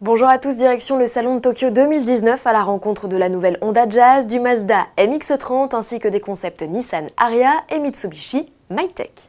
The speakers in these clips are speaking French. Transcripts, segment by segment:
Bonjour à tous, direction le salon de Tokyo 2019 à la rencontre de la nouvelle Honda Jazz, du Mazda MX-30 ainsi que des concepts Nissan Ariya et Mitsubishi MyTech.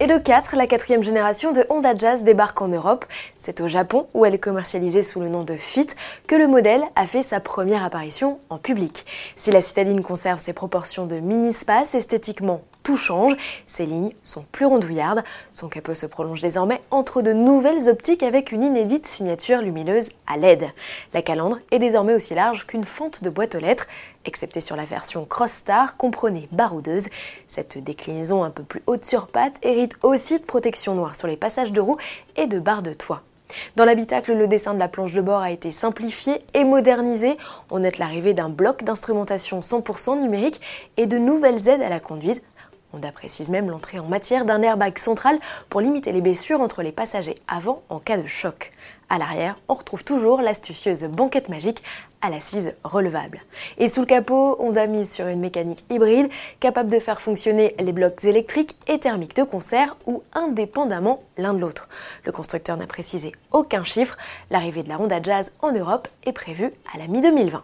Et de 4, la quatrième génération de Honda Jazz débarque en Europe. C'est au Japon, où elle est commercialisée sous le nom de Fit, que le modèle a fait sa première apparition en public. Si la citadine conserve ses proportions de mini-space, esthétiquement tout change, ses lignes sont plus rondouillardes, son capot se prolonge désormais entre de nouvelles optiques avec une inédite signature lumineuse à LED. La calandre est désormais aussi large qu'une fente de boîte aux lettres, excepté sur la version Cross Star comprenée baroudeuse. Cette déclinaison un peu plus haute sur patte hérite aussi de protection noire sur les passages de roues et de barres de toit. Dans l'habitacle, le dessin de la planche de bord a été simplifié et modernisé. On note l'arrivée d'un bloc d'instrumentation 100% numérique et de nouvelles aides à la conduite Honda précise même l'entrée en matière d'un airbag central pour limiter les blessures entre les passagers avant en cas de choc. À l'arrière, on retrouve toujours l'astucieuse banquette magique à l'assise relevable. Et sous le capot, on a mis sur une mécanique hybride capable de faire fonctionner les blocs électriques et thermiques de concert ou indépendamment l'un de l'autre. Le constructeur n'a précisé aucun chiffre. L'arrivée de la Honda Jazz en Europe est prévue à la mi-2020.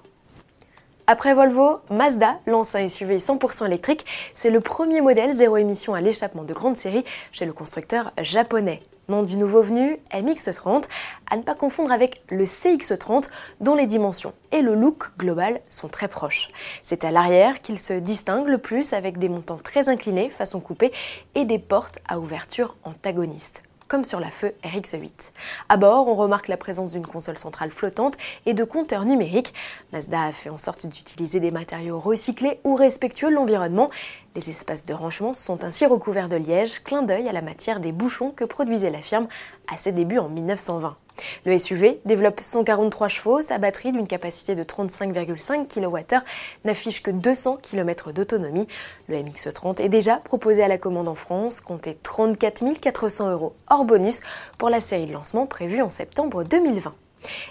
Après Volvo, Mazda lance un SUV 100% électrique. C'est le premier modèle zéro émission à l'échappement de grande série chez le constructeur japonais. Nom du nouveau venu, MX30, à ne pas confondre avec le CX30 dont les dimensions et le look global sont très proches. C'est à l'arrière qu'il se distingue le plus avec des montants très inclinés façon coupée et des portes à ouverture antagonistes comme sur la feu RX8. À bord, on remarque la présence d'une console centrale flottante et de compteurs numériques. Mazda a fait en sorte d'utiliser des matériaux recyclés ou respectueux de l'environnement. Les espaces de rangement sont ainsi recouverts de liège, clin d'œil à la matière des bouchons que produisait la firme à ses débuts en 1920. Le SUV développe 143 chevaux, sa batterie d'une capacité de 35,5 kWh n'affiche que 200 km d'autonomie. Le MX-30 est déjà proposé à la commande en France, comptez 34 400 euros hors bonus pour la série de lancement prévue en septembre 2020.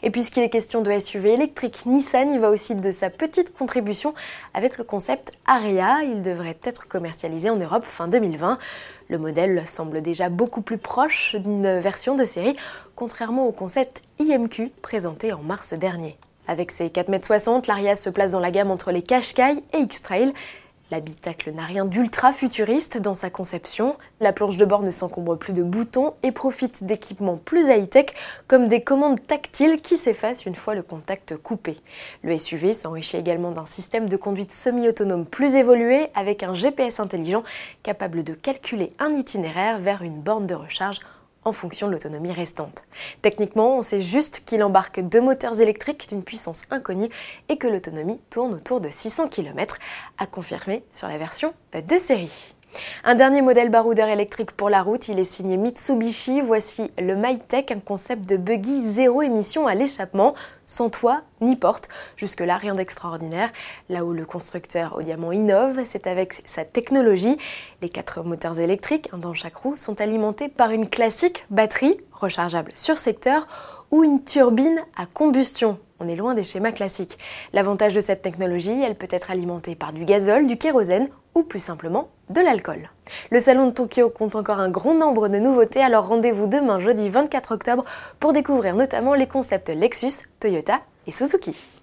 Et puisqu'il est question de SUV électrique, Nissan y va aussi de sa petite contribution avec le concept Aria. Il devrait être commercialisé en Europe fin 2020. Le modèle semble déjà beaucoup plus proche d'une version de série, contrairement au concept IMQ présenté en mars dernier. Avec ses 4,60 m, l'Aria se place dans la gamme entre les Qashqai et X-Trail. L'habitacle n'a rien d'ultra futuriste dans sa conception. La planche de bord ne s'encombre plus de boutons et profite d'équipements plus high-tech comme des commandes tactiles qui s'effacent une fois le contact coupé. Le SUV s'enrichit également d'un système de conduite semi-autonome plus évolué avec un GPS intelligent capable de calculer un itinéraire vers une borne de recharge en fonction de l'autonomie restante. Techniquement, on sait juste qu'il embarque deux moteurs électriques d'une puissance inconnue et que l'autonomie tourne autour de 600 km, à confirmer sur la version de série. Un dernier modèle baroudeur électrique pour la route, il est signé Mitsubishi. Voici le MyTech, un concept de buggy zéro émission à l'échappement, sans toit ni porte. Jusque-là, rien d'extraordinaire. Là où le constructeur au diamant innove, c'est avec sa technologie. Les quatre moteurs électriques, un dans chaque roue, sont alimentés par une classique batterie rechargeable sur secteur ou une turbine à combustion on est loin des schémas classiques. L'avantage de cette technologie, elle peut être alimentée par du gazole, du kérosène ou plus simplement de l'alcool. Le salon de Tokyo compte encore un grand nombre de nouveautés, alors rendez-vous demain jeudi 24 octobre pour découvrir notamment les concepts Lexus, Toyota et Suzuki.